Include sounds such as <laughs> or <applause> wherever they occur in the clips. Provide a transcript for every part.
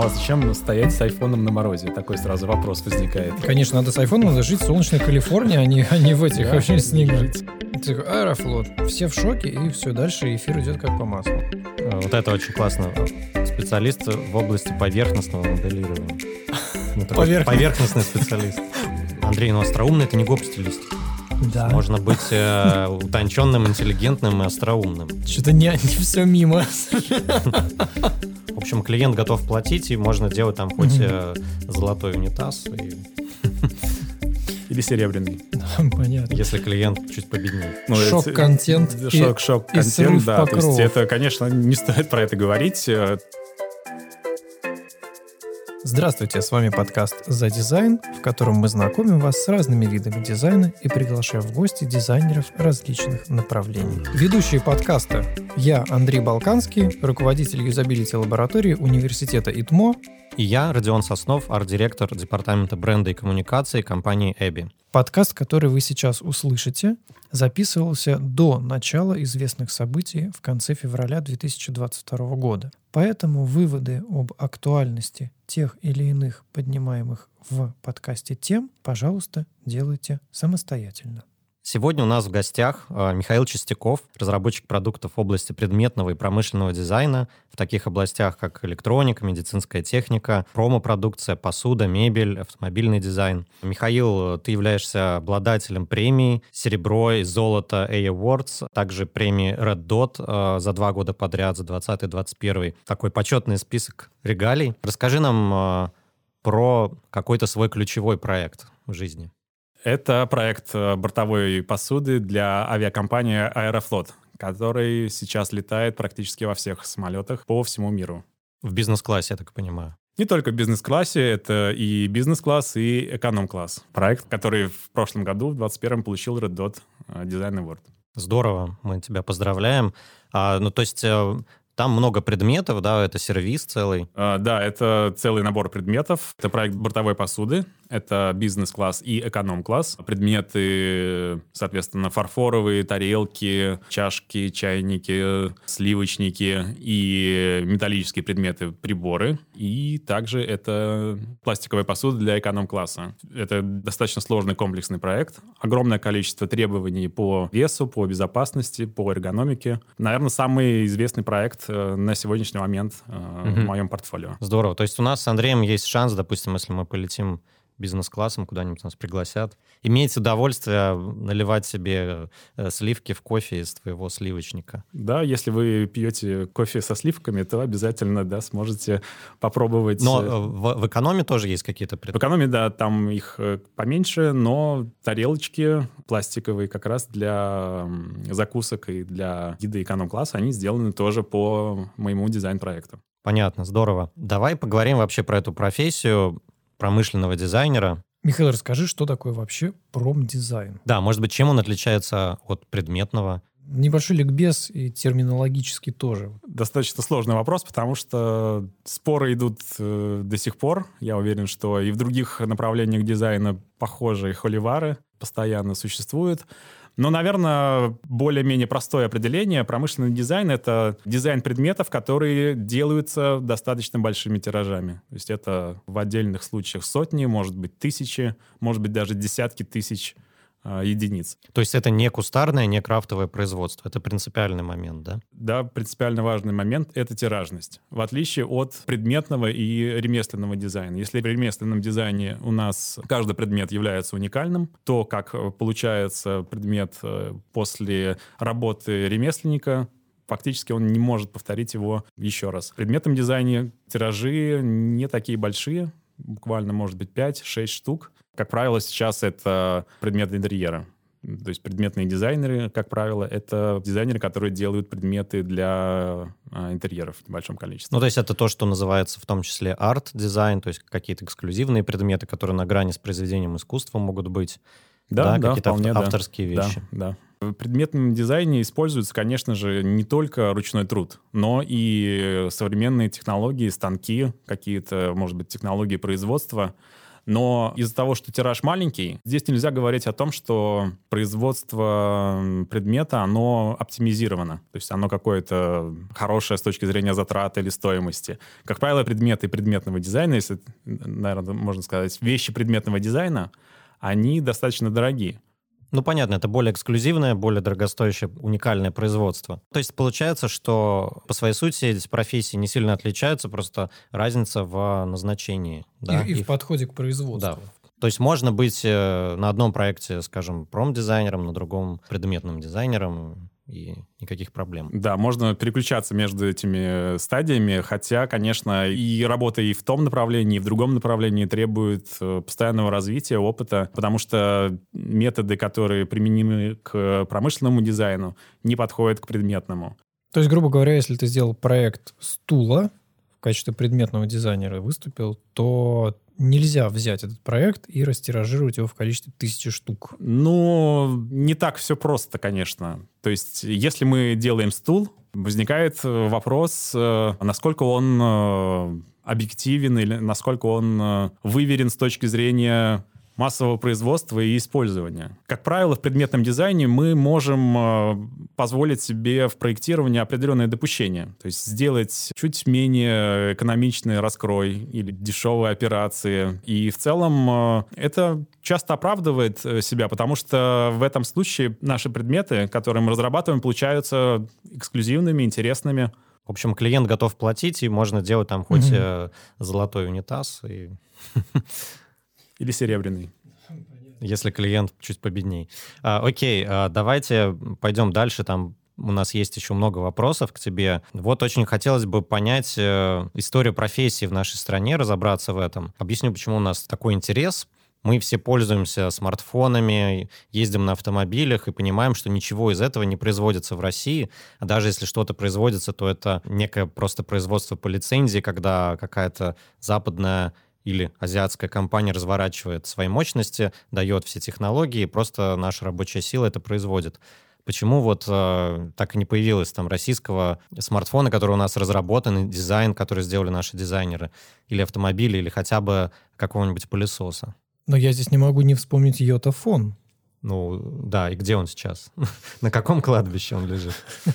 Ну а зачем стоять с айфоном на морозе? Такой сразу вопрос возникает. Конечно, надо с айфоном, надо жить в солнечной Калифорнии, а не, а не в этих вообще снегах. жить. Аэрофлот. Все в шоке, и все, дальше эфир идет как по маслу. Э, Вот это очень классно. Специалист в области поверхностного моделирования. Ну, такой Поверх- Поверхностный специалист. Андрей, ну остроумный это не гоп-стилистика. Да. Можно быть э, утонченным, интеллигентным и остроумным. Что-то не, не все мимо. <laughs> Общем, клиент готов платить, и можно делать там хоть э, золотой унитаз, и Или серебряный. <laughs> Понятно. если клиент чуть победнее. Ну, Шок-контент и- Шок, шок, и срыв контент, да. То есть это, конечно, не стоит про это говорить. Здравствуйте, с вами подкаст «За дизайн», в котором мы знакомим вас с разными видами дизайна и приглашаем в гости дизайнеров различных направлений. Ведущие подкаста я, Андрей Балканский, руководитель юзабилити лаборатории университета ИТМО, И я, Родион Соснов, арт-директор департамента бренда и коммуникации компании Эбби. Подкаст, который вы сейчас услышите, записывался до начала известных событий в конце февраля 2022 года. Поэтому выводы об актуальности тех или иных поднимаемых в подкасте тем, пожалуйста, делайте самостоятельно. Сегодня у нас в гостях э, Михаил Чистяков, разработчик продуктов в области предметного и промышленного дизайна в таких областях, как электроника, медицинская техника, промо-продукция, посуда, мебель, автомобильный дизайн. Михаил, ты являешься обладателем премии «Серебро» и «Золото» A Awards, также премии Red Dot э, за два года подряд, за 20-21. Такой почетный список регалий. Расскажи нам э, про какой-то свой ключевой проект в жизни. Это проект э, бортовой посуды для авиакомпании Аэрофлот, который сейчас летает практически во всех самолетах по всему миру. В бизнес-классе, я так понимаю. Не только в бизнес-классе, это и бизнес-класс, и эконом-класс. Проект, который в прошлом году, в 2021 получил Red Dot э, Design Award. Здорово, мы тебя поздравляем. А, ну, то есть э, там много предметов, да, это сервис целый. А, Да, это целый набор предметов. Это проект бортовой посуды, это бизнес-класс и эконом-класс. Предметы, соответственно, фарфоровые, тарелки, чашки, чайники, сливочники и металлические предметы, приборы. И также это пластиковая посуда для эконом-класса. Это достаточно сложный комплексный проект. Огромное количество требований по весу, по безопасности, по эргономике. Наверное, самый известный проект э, на сегодняшний момент э, в моем портфолио. Здорово. То есть у нас с Андреем есть шанс, допустим, если мы полетим бизнес-классом, куда-нибудь нас пригласят, иметь удовольствие наливать себе э, сливки в кофе из твоего сливочника. Да, если вы пьете кофе со сливками, то обязательно, да, сможете попробовать. Но э, э, в, в экономе тоже есть какие-то В предметы. экономии, да, там их поменьше, но тарелочки пластиковые как раз для закусок и для еды эконом-класса, они сделаны тоже по моему дизайн-проекту. Понятно, здорово. Давай поговорим вообще про эту профессию промышленного дизайнера. Михаил, расскажи, что такое вообще промдизайн? Да, может быть, чем он отличается от предметного? Небольшой ликбез и терминологически тоже. Достаточно сложный вопрос, потому что споры идут э, до сих пор. Я уверен, что и в других направлениях дизайна похожие холивары постоянно существуют. Но, наверное, более-менее простое определение. Промышленный дизайн — это дизайн предметов, которые делаются достаточно большими тиражами. То есть это в отдельных случаях сотни, может быть, тысячи, может быть, даже десятки тысяч единиц. То есть это не кустарное, не крафтовое производство. Это принципиальный момент, да? Да, принципиально важный момент — это тиражность. В отличие от предметного и ремесленного дизайна. Если в ремесленном дизайне у нас каждый предмет является уникальным, то как получается предмет э, после работы ремесленника, фактически он не может повторить его еще раз. В предметном дизайне тиражи не такие большие, буквально, может быть, 5-6 штук. Как правило, сейчас это предметы интерьера. То есть предметные дизайнеры, как правило, это дизайнеры, которые делают предметы для а, интерьеров в небольшом количестве. Ну, то есть это то, что называется в том числе арт-дизайн, то есть какие-то эксклюзивные предметы, которые на грани с произведением искусства могут быть. да, да, какие-то вполне, авто- да. авторские Да, вещи. да. В предметном дизайне используется, конечно же, не только ручной труд, но и современные технологии, станки, какие-то, может быть, технологии производства. Но из-за того, что тираж маленький, здесь нельзя говорить о том, что производство предмета, оно оптимизировано. То есть оно какое-то хорошее с точки зрения затрат или стоимости. Как правило, предметы предметного дизайна, если, наверное, можно сказать, вещи предметного дизайна, они достаточно дорогие. Ну, понятно, это более эксклюзивное, более дорогостоящее, уникальное производство. То есть получается, что по своей сути эти профессии не сильно отличаются, просто разница в назначении. Да? И, и в подходе к производству. Да, то есть можно быть э, на одном проекте, скажем, промдизайнером, на другом предметным дизайнером, и никаких проблем. Да, можно переключаться между этими стадиями, хотя, конечно, и работа и в том направлении, и в другом направлении требует э, постоянного развития, опыта, потому что методы, которые применимы к промышленному дизайну, не подходят к предметному. То есть, грубо говоря, если ты сделал проект стула в качестве предметного дизайнера выступил, то нельзя взять этот проект и растиражировать его в количестве тысячи штук. Ну, не так все просто, конечно. То есть, если мы делаем стул, возникает вопрос, э, насколько он э, объективен или насколько он э, выверен с точки зрения массового производства и использования. Как правило, в предметном дизайне мы можем э, позволить себе в проектировании определенные допущения. То есть сделать чуть менее экономичный раскрой или дешевые операции. И в целом э, это часто оправдывает э, себя, потому что в этом случае наши предметы, которые мы разрабатываем, получаются эксклюзивными, интересными. В общем, клиент готов платить, и можно делать там хоть mm-hmm. золотой унитаз и <laughs> или серебряный? Если клиент чуть победней. А, окей, а, давайте пойдем дальше. Там у нас есть еще много вопросов к тебе. Вот очень хотелось бы понять э, историю профессии в нашей стране, разобраться в этом. Объясню, почему у нас такой интерес. Мы все пользуемся смартфонами, ездим на автомобилях и понимаем, что ничего из этого не производится в России. А даже если что-то производится, то это некое просто производство по лицензии, когда какая-то западная или азиатская компания разворачивает свои мощности, дает все технологии, и просто наша рабочая сила это производит. Почему вот э, так и не появилось там российского смартфона, который у нас разработан, дизайн, который сделали наши дизайнеры, или автомобиля, или хотя бы какого-нибудь пылесоса? Но я здесь не могу не вспомнить йотафон. Ну, да, и где он сейчас? <laughs> На каком кладбище он лежит? <laughs>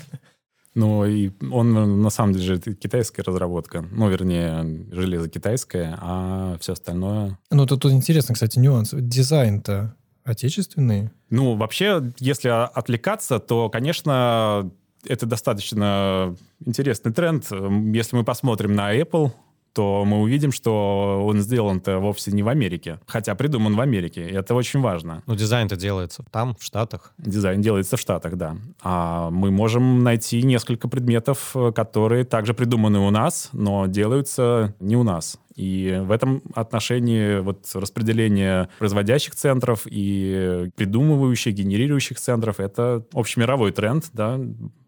Ну, и он на самом деле это китайская разработка. Ну, вернее, железо китайское, а все остальное... Ну, тут, тут интересно, кстати, нюанс. Дизайн-то отечественный? Ну, вообще, если отвлекаться, то, конечно, это достаточно интересный тренд. Если мы посмотрим на Apple, то мы увидим, что он сделан-то вовсе не в Америке, хотя придуман в Америке, и это очень важно. Но дизайн-то делается там, в Штатах. Дизайн делается в Штатах, да. А мы можем найти несколько предметов, которые также придуманы у нас, но делаются не у нас. И в этом отношении вот распределение производящих центров и придумывающих, генерирующих центров — это общемировой тренд, да,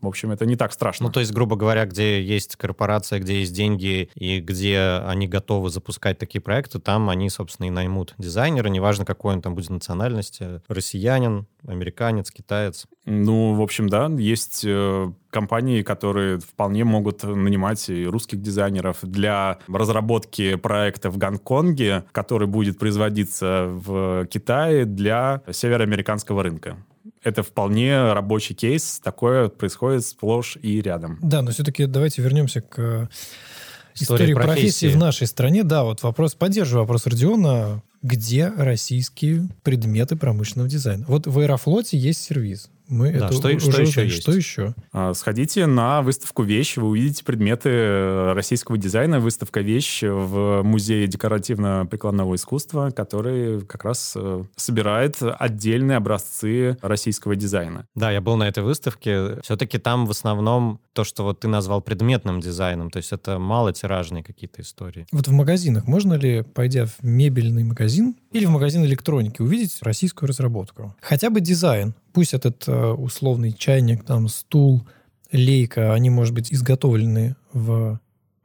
в общем, это не так страшно. Ну, то есть, грубо говоря, где есть корпорация, где есть деньги, и где они готовы запускать такие проекты, там они, собственно, и наймут дизайнера, неважно, какой он там будет национальности, россиянин, американец, китаец. Ну, в общем, да, есть э, компании, которые вполне могут нанимать и русских дизайнеров для разработки проекта в Гонконге, который будет производиться в Китае для североамериканского рынка это вполне рабочий кейс, такое происходит сплошь и рядом. Да, но все-таки давайте вернемся к истории, истории профессии. профессии в нашей стране. Да, вот вопрос, поддерживаю вопрос Родиона, где российские предметы промышленного дизайна? Вот в Аэрофлоте есть сервис. Мы да, это что, уже что еще есть? Что еще? А, сходите на выставку «Вещь», вы увидите предметы э, российского дизайна. Выставка «Вещь» в Музее декоративно-прикладного искусства, который как раз э, собирает отдельные образцы российского дизайна. Да, я был на этой выставке. Все-таки там в основном то, что вот ты назвал предметным дизайном, то есть это малотиражные какие-то истории. Вот в магазинах можно ли, пойдя в мебельный магазин или в магазин электроники, увидеть российскую разработку? Хотя бы дизайн пусть этот э, условный чайник, там, стул, лейка, они, может быть, изготовлены в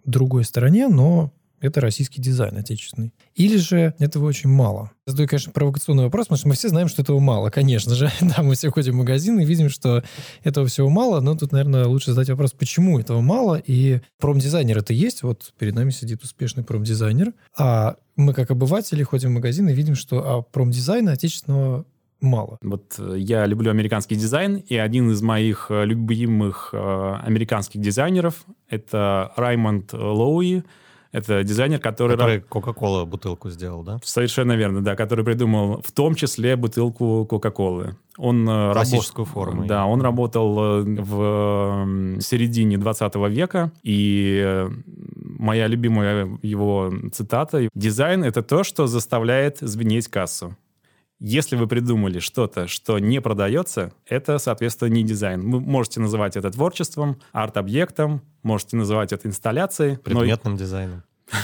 другой стране, но это российский дизайн отечественный. Или же этого очень мало? Задаю, конечно, провокационный вопрос, потому что мы все знаем, что этого мало, конечно же. <laughs> да, мы все ходим в магазин и видим, что этого всего мало, но тут, наверное, лучше задать вопрос, почему этого мало, и промдизайнер это есть, вот перед нами сидит успешный промдизайнер, а мы как обыватели ходим в магазин и видим, что а промдизайна отечественного мало. Вот э, я люблю американский дизайн, и один из моих э, любимых э, американских дизайнеров — это Раймонд Лоуи, это дизайнер, который... Который Кока-Кола бутылку сделал, да? Совершенно верно, да, который придумал в том числе бутылку Кока-Колы. Он Классическую рабо... форму. Да, он работал в середине 20 века, и моя любимая его цитата «Дизайн — это то, что заставляет звенеть кассу». Если вы придумали что-то, что не продается, это, соответственно, не дизайн. Вы можете называть это творчеством, арт-объектом, можете называть это инсталляцией. Предметным но... дизайном. <laughs>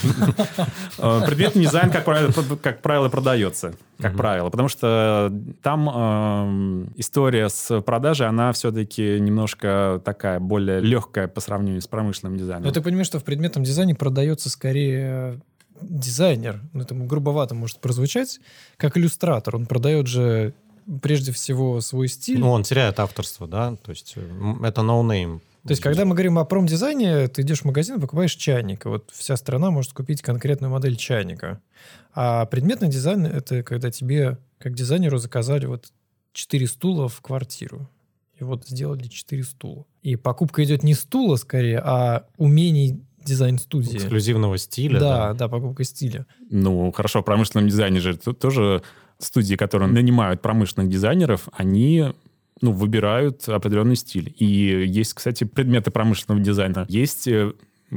Э, предметный дизайн, как правило, как правило продается. Как правило. Потому что там эм, история с продажей, она все-таки немножко такая более легкая по сравнению с промышленным дизайном. Но ты понимаешь, что в предметном дизайне продается скорее дизайнер, ну, это грубовато может прозвучать, как иллюстратор. Он продает же прежде всего свой стиль. Ну, он теряет авторство, да? То есть это no-name. То есть, когда мы говорим о промдизайне, ты идешь в магазин покупаешь чайник. И вот вся страна может купить конкретную модель чайника. А предметный дизайн — это когда тебе, как дизайнеру, заказали вот четыре стула в квартиру. И вот сделали четыре стула. И покупка идет не стула скорее, а умений дизайн-студии. Эксклюзивного стиля. Да, да, да, покупка стиля. Ну, хорошо, в промышленном дизайне же тоже студии, которые нанимают промышленных дизайнеров, они ну, выбирают определенный стиль. И есть, кстати, предметы промышленного дизайна. Есть э,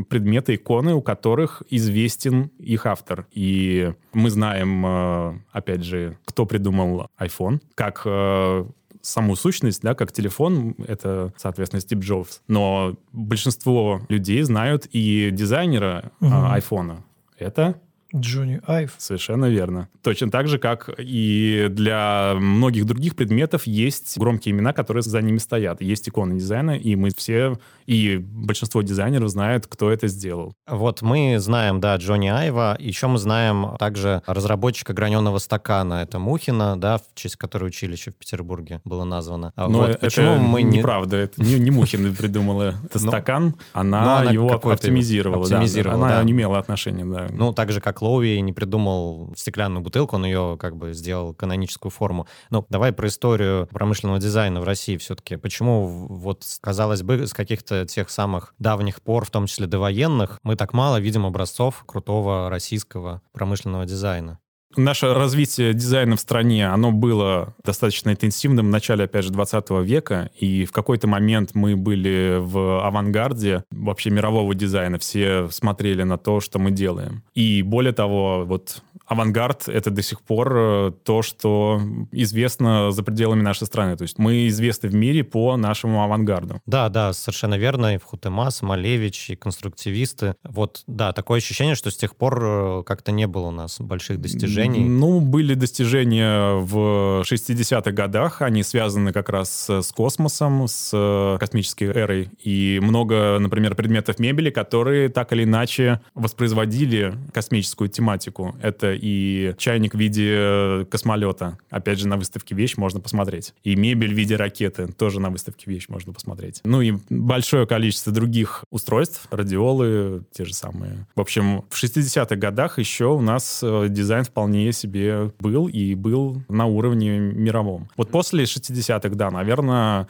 предметы, иконы, у которых известен их автор. И мы знаем, э, опять же, кто придумал iPhone, как э, саму сущность, да, как телефон, это, соответственно, Стив Джобс. Но большинство людей знают и дизайнера угу. а, айфона. Это Джонни Айв. Совершенно верно. Точно так же, как и для многих других предметов есть громкие имена, которые за ними стоят. Есть иконы дизайна, и мы все, и большинство дизайнеров знают, кто это сделал. Вот мы знаем, да, Джонни Айва. Еще мы знаем также разработчика граненого стакана. Это Мухина, да, в честь которой училище в Петербурге было названо. А Но вот это почему мы не... неправда. Это не, не Мухина придумала <laughs> этот ну, стакан. Она его оптимизировала. Оптимизировала, Она не имела отношения, да. Ну, так же, как Лоуи не придумал стеклянную бутылку, он ее как бы сделал каноническую форму. Но давай про историю промышленного дизайна в России все-таки. Почему вот, казалось бы, с каких-то тех самых давних пор, в том числе довоенных, мы так мало видим образцов крутого российского промышленного дизайна? Наше развитие дизайна в стране, оно было достаточно интенсивным в начале, опять же, 20 века, и в какой-то момент мы были в авангарде вообще мирового дизайна, все смотрели на то, что мы делаем. И более того, вот авангард — это до сих пор э, то, что известно за пределами нашей страны. То есть мы известны в мире по нашему авангарду. Да, да, совершенно верно. И Вхутемас, Малевич, и конструктивисты. Вот, да, такое ощущение, что с тех пор э, как-то не было у нас больших достижений. Ну, были достижения в 60-х годах. Они связаны как раз с космосом, с космической эрой. И много, например, предметов мебели, которые так или иначе воспроизводили космическую тематику. Это и чайник в виде э, космолета. Опять же, на выставке «Вещь» можно посмотреть. И мебель в виде ракеты тоже на выставке «Вещь» можно посмотреть. Ну и большое количество других устройств, радиолы, те же самые. В общем, в 60-х годах еще у нас э, дизайн вполне себе был и был на уровне мировом. Вот после 60-х, да, наверное,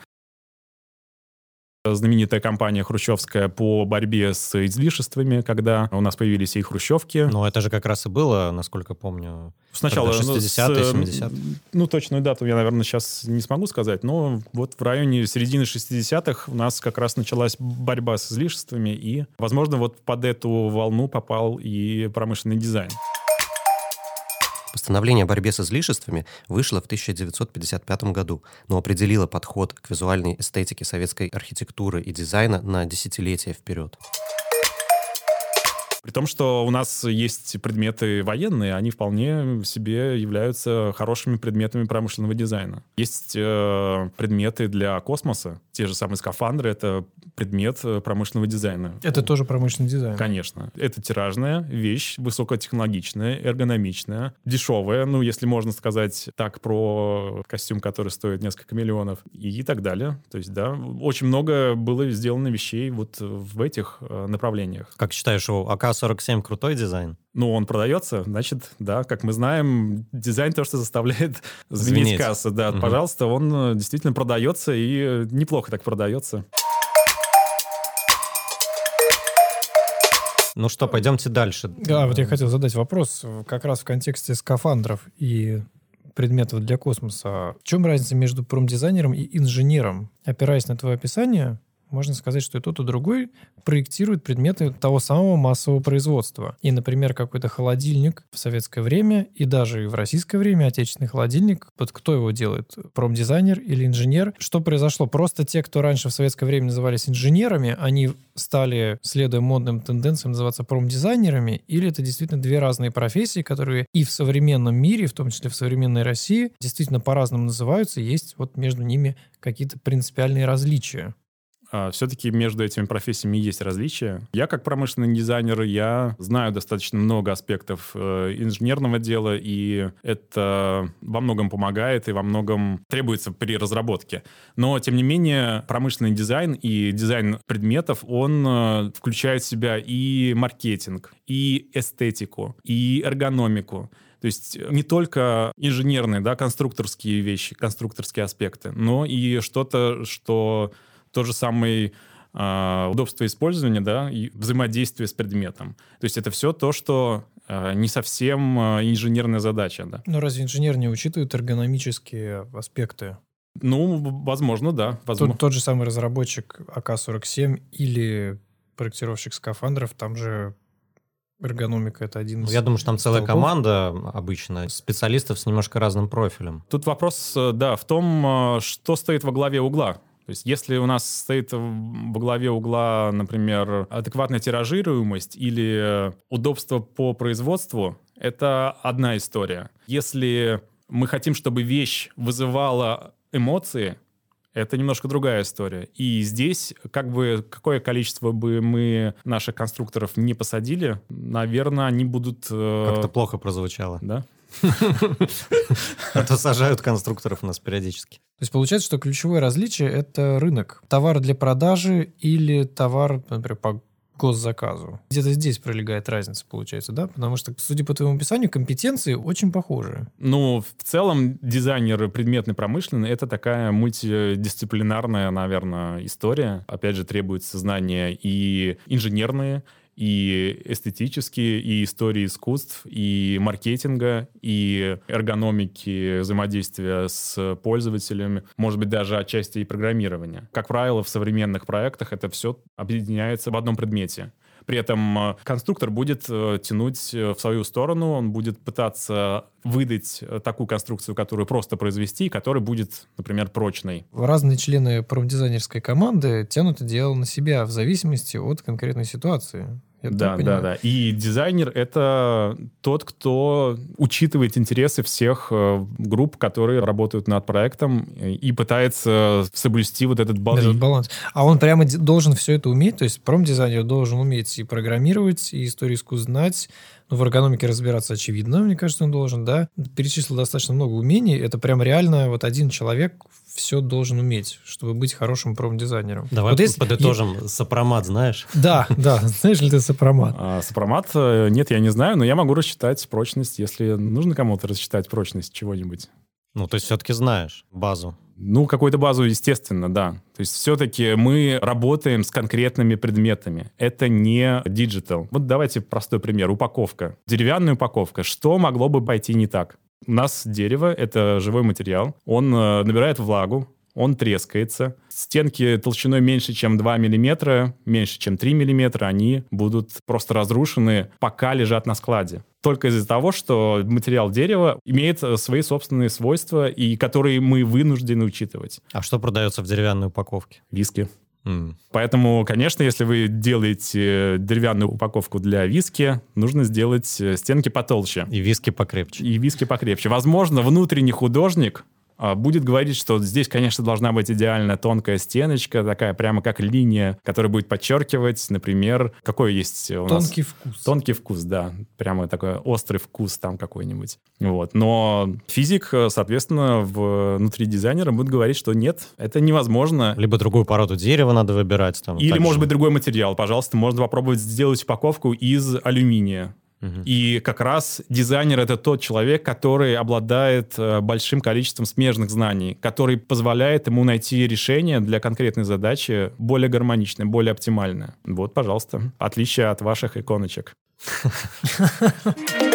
знаменитая кампания хрущевская по борьбе с излишествами, когда у нас появились и хрущевки. Ну, это же как раз и было, насколько помню. Сначала 60-е, 70-е. Ну, точную дату я, наверное, сейчас не смогу сказать, но вот в районе середины 60-х у нас как раз началась борьба с излишествами, и, возможно, вот под эту волну попал и промышленный дизайн. Постановление о борьбе с излишествами вышло в 1955 году, но определило подход к визуальной эстетике советской архитектуры и дизайна на десятилетия вперед. При том, что у нас есть предметы военные, они вполне себе являются хорошими предметами промышленного дизайна. Есть э, предметы для космоса, те же самые скафандры — это предмет э, промышленного дизайна. Это тоже промышленный дизайн. Конечно. Это тиражная вещь, высокотехнологичная, эргономичная, дешевая, ну, если можно сказать так про костюм, который стоит несколько миллионов и так далее. То есть, да, очень много было сделано вещей вот в этих э, направлениях. Как считаешь, у АК-47 крутой дизайн? Ну, он продается, значит, да, как мы знаем, дизайн то, что заставляет <laughs> звенеть, Звенеть. касса, да, Мгм. пожалуйста, он э, действительно продается и э, неплохо так продается. Ну что, пойдемте дальше. Да, вот я хотел задать вопрос э, как раз в контексте скафандров и предметов для космоса. В чем разница между промдизайнером и инженером? Опираясь на твое описание, можно сказать, что и тот, и другой проектирует предметы того самого массового производства. И, например, какой-то холодильник в советское время и даже и в российское время отечественный холодильник, вот кто его делает? Промдизайнер или инженер? Что произошло? Просто те, кто раньше в советское время назывались инженерами, они стали, следуя модным тенденциям, называться промдизайнерами, или это действительно две разные профессии, которые и в современном мире, в том числе в современной России, действительно по-разному называются, есть вот между ними какие-то принципиальные различия. Все-таки А, между этими профессиями есть различия. Я как промышленный дизайнер, я знаю достаточно много аспектов э, инженерного дела, и это во многом помогает и во многом требуется при разработке. Но, тем не менее, промышленный дизайн и дизайн предметов, он э, включает в себя и маркетинг, и эстетику, и эргономику. То есть не только инженерные, да, конструкторские вещи, конструкторские аспекты, но и что-то, что тот же самый э, удобство использования, да, и взаимодействие с предметом. То есть это все то, что э, не совсем э, инженерная задача, да. Но разве инженер не учитывает эргономические аспекты? Ну, возможно, да. Возможно. Тот, тот же самый разработчик АК-47 или проектировщик скафандров, там же эргономика — это один Ну, из... Я думаю, что там целая столбов. команда обычно, специалистов с немножко разным профилем. Тут вопрос, э, да, в том, что стоит во главе угла. То есть если у нас стоит во главе угла, например, адекватная тиражируемость или удобство по производству, это одна история. Если мы хотим, чтобы вещь вызывала эмоции, это немножко другая история. И здесь, как бы, какое количество бы мы наших конструкторов не посадили, наверное, они будут... э, Как-то плохо прозвучало. Да? <laughs> А то сажают конструкторов у нас периодически. То есть получается, что ключевое различие — это рынок. Товар для продажи или товар, например, по госзаказу. Где-то здесь пролегает разница, получается, да? Потому что, судя по твоему описанию, компетенции очень похожи. Ну, в целом, дизайнеры предметной промышленной — это такая мультидисциплинарная, наверное, история. Опять же, требуются знания и инженерные, и эстетические, и истории искусств, и маркетинга, и эргономики взаимодействия с пользователями, может быть, даже отчасти и программирования. Как правило, в современных проектах это все объединяется в одном предмете. При этом э, конструктор будет э, тянуть э, в свою сторону, он будет пытаться выдать такую конструкцию, которую просто произвести, которая будет, например, прочной. Разные члены промдизайнерской команды тянут это дело на себя в зависимости от конкретной ситуации. Так да, да, да. И дизайнер — это тот, кто учитывает интересы всех э, групп, которые работают над проектом и пытается соблюсти вот этот баланс. Этот баланс. А он прямо должен все это уметь, то есть промдизайнер должен уметь и программировать, и историю искусств знать, ну, в эргономике разбираться очевидно, мне кажется, он должен, да. Перечислил достаточно много умений, это прям реально вот один человек все должен уметь, чтобы быть хорошим промдизайнером. Давай Вот если- подытожим. Сопромат, знаешь? Да, да, знаешь ли ты сопромат? А сопромат, э, нет, я не знаю, но я могу рассчитать прочность, если нужно кому-то рассчитать прочность чего-нибудь. Ну, то есть все-таки знаешь базу. Ну, какую-то базу, естественно, да. То есть все-таки мы работаем с конкретными предметами. Это не digital. Вот давайте простой пример. Упаковка. Деревянная упаковка. Что могло бы пойти не так? У нас дерево — это живой материал. Он э, набирает влагу, он трескается. Стенки толщиной меньше, чем 2 миллиметра, меньше, чем 3 миллиметра, они будут просто разрушены, пока лежат на складе. Только из-за того, что материал дерева имеет э, свои собственные свойства, и которые мы вынуждены учитывать. А что продается в деревянной упаковке? Виски. Поэтому, конечно, если вы делаете деревянную упаковку для виски, нужно сделать э, стенки потолще И виски покрепче. и виски покрепче. Возможно, внутренний художник будет говорить, что здесь, конечно, должна быть идеальная тонкая стеночка, такая прямо как линия, которая будет подчеркивать, например, какой есть у нас... Тонкий вкус. Тонкий вкус, да. Прямо такой острый вкус там какой-нибудь. Вот. Но физик, соответственно, внутри дизайнера будет говорить, что нет, это невозможно. Либо другую породу дерева надо выбирать. Там, Или, может быть, другой материал. Пожалуйста, можно попробовать сделать упаковку из алюминия. И как раз дизайнер это тот человек, который обладает э, большим количеством смежных знаний, который позволяет ему найти решение для конкретной задачи более гармоничное, более оптимальное. Вот, пожалуйста, отличие от ваших иконочек. <laughs>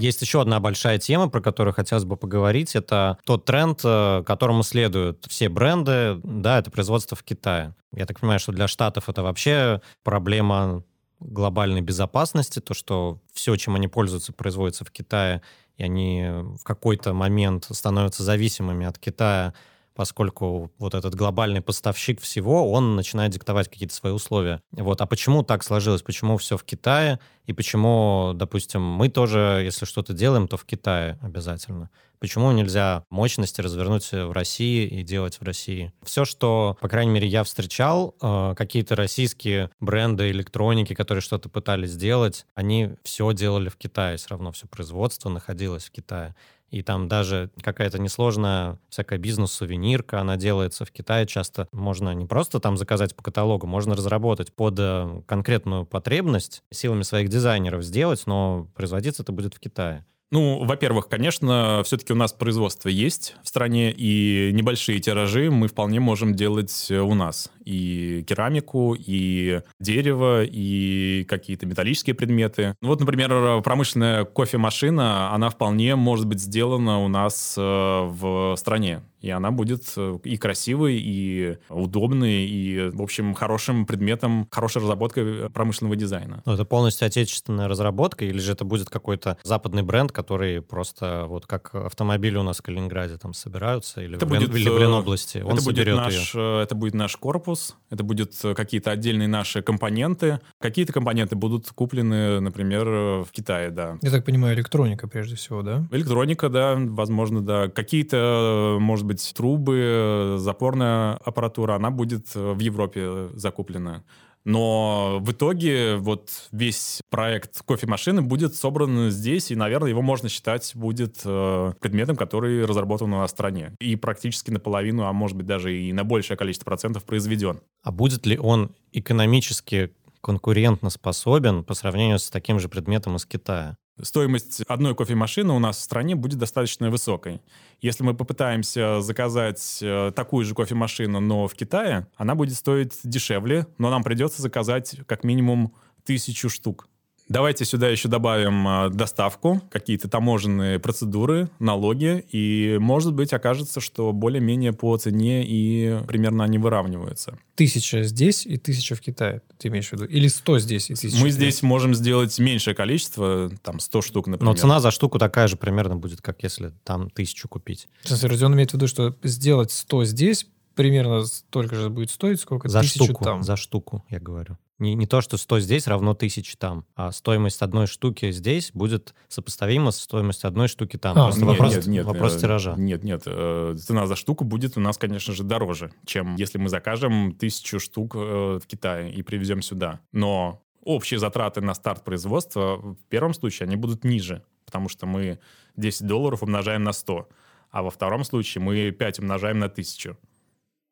Есть еще одна большая тема, про которую хотелось бы поговорить. Это тот тренд, э, которому следуют все бренды. Да, это производство в Китае. Я так понимаю, что для Штатов это вообще проблема глобальной безопасности, то, что все, чем они пользуются, производится в Китае, и они в какой-то момент становятся зависимыми от Китая, поскольку вот этот глобальный поставщик всего, он начинает диктовать какие-то свои условия. Вот. А почему так сложилось? Почему все в Китае? И почему, допустим, мы тоже, если что-то делаем, то в Китае обязательно? Почему нельзя мощности развернуть в России и делать в России? Все, что, по крайней мере, я встречал, э, какие-то российские бренды электроники, которые что-то пытались сделать, они все делали в Китае, все равно все производство находилось в Китае. И там даже какая-то несложная всякая бизнес-сувенирка, она делается в Китае часто. Можно не просто там заказать по каталогу, можно разработать под э, конкретную потребность, силами своих дизайнеров сделать, но производиться это будет в Китае. Ну, во-первых, конечно, все-таки у нас производство есть в стране, и небольшие тиражи мы вполне можем делать у нас. И керамику, и дерево, и какие-то металлические предметы. Ну, вот, например, промышленная кофемашина, она вполне может быть сделана у нас э, в стране и она будет э, и красивой, и удобной, и, в общем, хорошим предметом, хорошей разработкой э, промышленного дизайна. Но это полностью отечественная разработка, или же это будет какой-то западный бренд, который просто вот как автомобили у нас в Калининграде там собираются, или, это в, будет, или в Ленобласти, он это будет наш, ее. Это будет наш корпус, это будут какие-то отдельные наши компоненты. Какие-то компоненты будут куплены, например, в Китае, да. Я так понимаю, электроника прежде всего, да? Электроника, да, возможно, да. Какие-то, может быть, трубы, запорная аппаратура, она будет в Европе закуплена. Но в итоге вот весь проект кофемашины будет собран здесь, и, наверное, его можно считать будет э, предметом, который разработан у нас в стране. И практически наполовину, а может быть даже и на большее количество процентов произведен. А будет ли он экономически конкурентно способен по сравнению с таким же предметом из Китая? Стоимость одной кофемашины у нас в стране будет достаточно высокой. Если мы попытаемся заказать э, такую же кофемашину, но в Китае, она будет стоить дешевле, но нам придется заказать как минимум тысячу штук. Давайте сюда еще добавим а, доставку, какие-то таможенные процедуры, налоги, и, может быть, окажется, что более-менее по цене и примерно они выравниваются. Тысяча здесь и тысяча в Китае, ты имеешь в виду? Или сто здесь и тысяча? Мы здесь можем сделать меньшее количество, там, сто штук, например. Но цена за штуку такая же примерно будет, как если там тысячу купить. Сейчас Родион имеет в виду, что сделать сто здесь примерно столько же будет стоить, сколько за тысячу штуку, там. За штуку, я говорю. Не, не то, что 100 здесь равно 1000 там, а стоимость одной штуки здесь будет сопоставима с стоимостью одной штуки там. А, Просто нет, вопрос, нет, нет, вопрос э, тиража. Нет, нет, э, цена за штуку будет у нас, конечно же, дороже, чем если мы закажем тысячу штук э, в Китае и привезем сюда. Но общие затраты на старт производства в первом случае, они будут ниже, потому что мы 10 долларов умножаем на 100, а во втором случае мы 5 умножаем на 1000.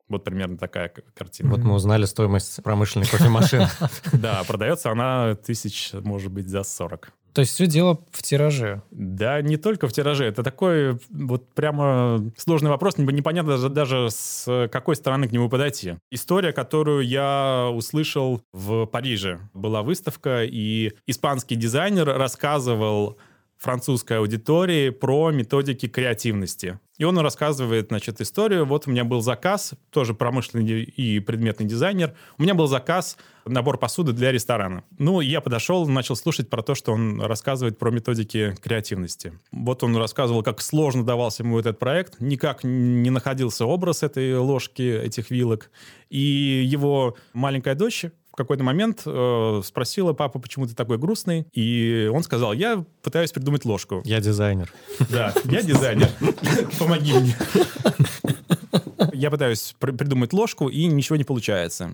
Вот примерно такая картина. Вот мы узнали стоимость промышленной кофемашины. <laughs> Да, продается она тысяч, может быть, за 40. То есть все дело в тираже. Да, не только в тираже. Это такой вот прямо сложный вопрос. Непонятно даже, даже с какой стороны к нему подойти. История, которую я услышал в Париже. Была выставка, и испанский дизайнер рассказывал французской аудитории про методики креативности. И он рассказывает, значит, историю. Вот у меня был заказ, тоже промышленный и предметный дизайнер. У меня был заказ, набор посуды для ресторана. Ну, я подошел, начал слушать про то, что он рассказывает про методики креативности. Вот он рассказывал, как сложно давался ему этот проект, никак не находился образ этой ложки, этих вилок. И его маленькая дочь какой-то момент э, спросила папа, почему ты такой грустный, и он сказал, я пытаюсь придумать ложку. Я дизайнер. Да, я дизайнер. Помоги мне. Я пытаюсь придумать ложку, и ничего не получается.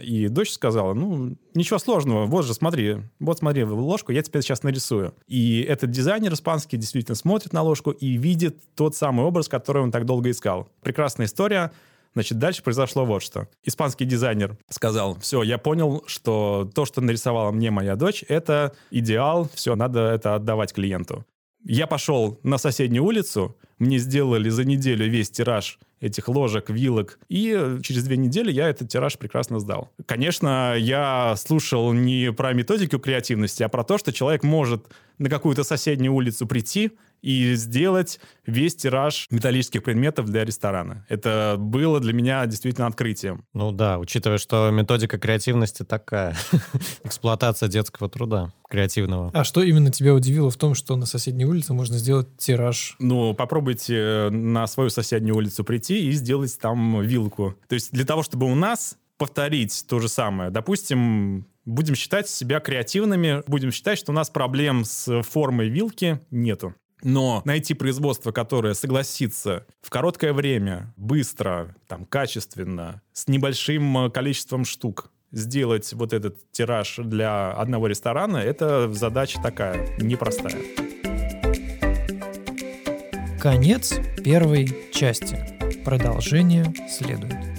И дочь сказала, ну, ничего сложного, вот же, смотри, вот смотри ложку, я тебе сейчас нарисую. И этот дизайнер испанский действительно смотрит на ложку и видит тот самый образ, который он так долго искал. Прекрасная история. Значит, дальше произошло вот что. Испанский дизайнер сказал, все, я понял, что то, что нарисовала мне моя дочь, это идеал, все, надо это отдавать клиенту. Я пошел на соседнюю улицу, мне сделали за неделю весь тираж этих ложек, вилок, и через две недели я этот тираж прекрасно сдал. Конечно, я слушал не про методику креативности, а про то, что человек может на какую-то соседнюю улицу прийти, и сделать весь тираж металлических предметов для ресторана. Это было для меня действительно открытием. Ну да, учитывая, что методика креативности такая, <laughs> эксплуатация детского труда креативного. А что именно тебя удивило в том, что на соседней улице можно сделать тираж? Ну, попробуйте на свою соседнюю улицу прийти и сделать там вилку. То есть для того, чтобы у нас повторить то же самое. Допустим, будем считать себя креативными, будем считать, что у нас проблем с формой вилки нету. Но найти производство, которое согласится в короткое время, быстро, там, качественно, с небольшим количеством штук сделать вот этот тираж для одного ресторана, это задача такая непростая. Конец первой части. Продолжение следует.